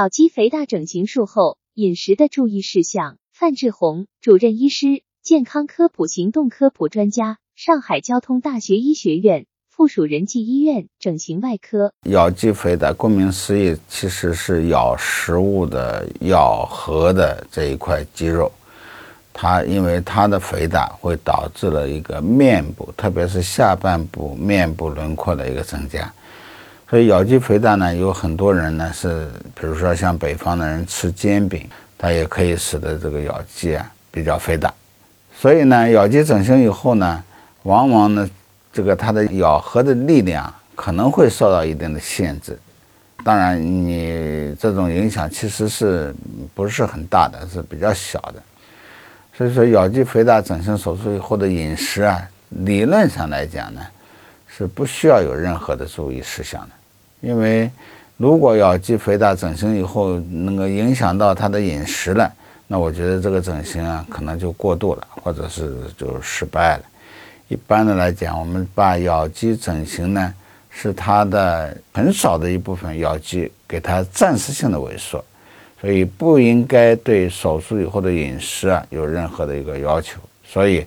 咬肌肥大整形术后饮食的注意事项。范志红主任医师，健康科普行动科普专家，上海交通大学医学院附属仁济医院整形外科。咬肌肥大，顾名思义，其实是咬食物的咬合的这一块肌肉。它因为它的肥大，会导致了一个面部，特别是下半部面部轮廓的一个增加。所以咬肌肥大呢，有很多人呢是，比如说像北方的人吃煎饼，它也可以使得这个咬肌啊比较肥大。所以呢，咬肌整形以后呢，往往呢，这个它的咬合的力量可能会受到一定的限制。当然，你这种影响其实是不是很大的，是比较小的。所以说，咬肌肥大整形手术以后的饮食啊，理论上来讲呢，是不需要有任何的注意事项的。因为如果咬肌肥大整形以后那个影响到他的饮食了，那我觉得这个整形啊，可能就过度了，或者是就失败了。一般的来讲，我们把咬肌整形呢，是它的很少的一部分咬肌给它暂时性的萎缩。所以不应该对手术以后的饮食啊有任何的一个要求。所以，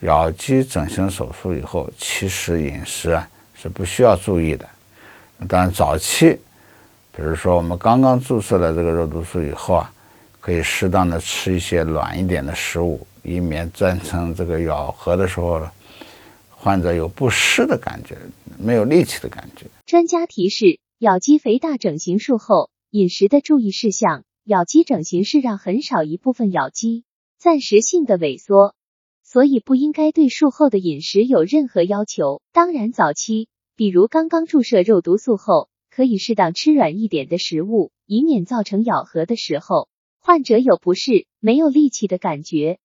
咬肌整形手术以后，其实饮食啊是不需要注意的。当然，早期，比如说我们刚刚注射了这个肉毒素以后啊，可以适当的吃一些软一点的食物，以免造成这个咬合的时候，患者有不适的感觉，没有力气的感觉。专家提示：咬肌肥大整形术后饮食的注意事项。咬肌整形是让很少一部分咬肌暂时性的萎缩，所以不应该对术后的饮食有任何要求。当然，早期比如刚刚注射肉毒素后，可以适当吃软一点的食物，以免造成咬合的时候患者有不适、没有力气的感觉。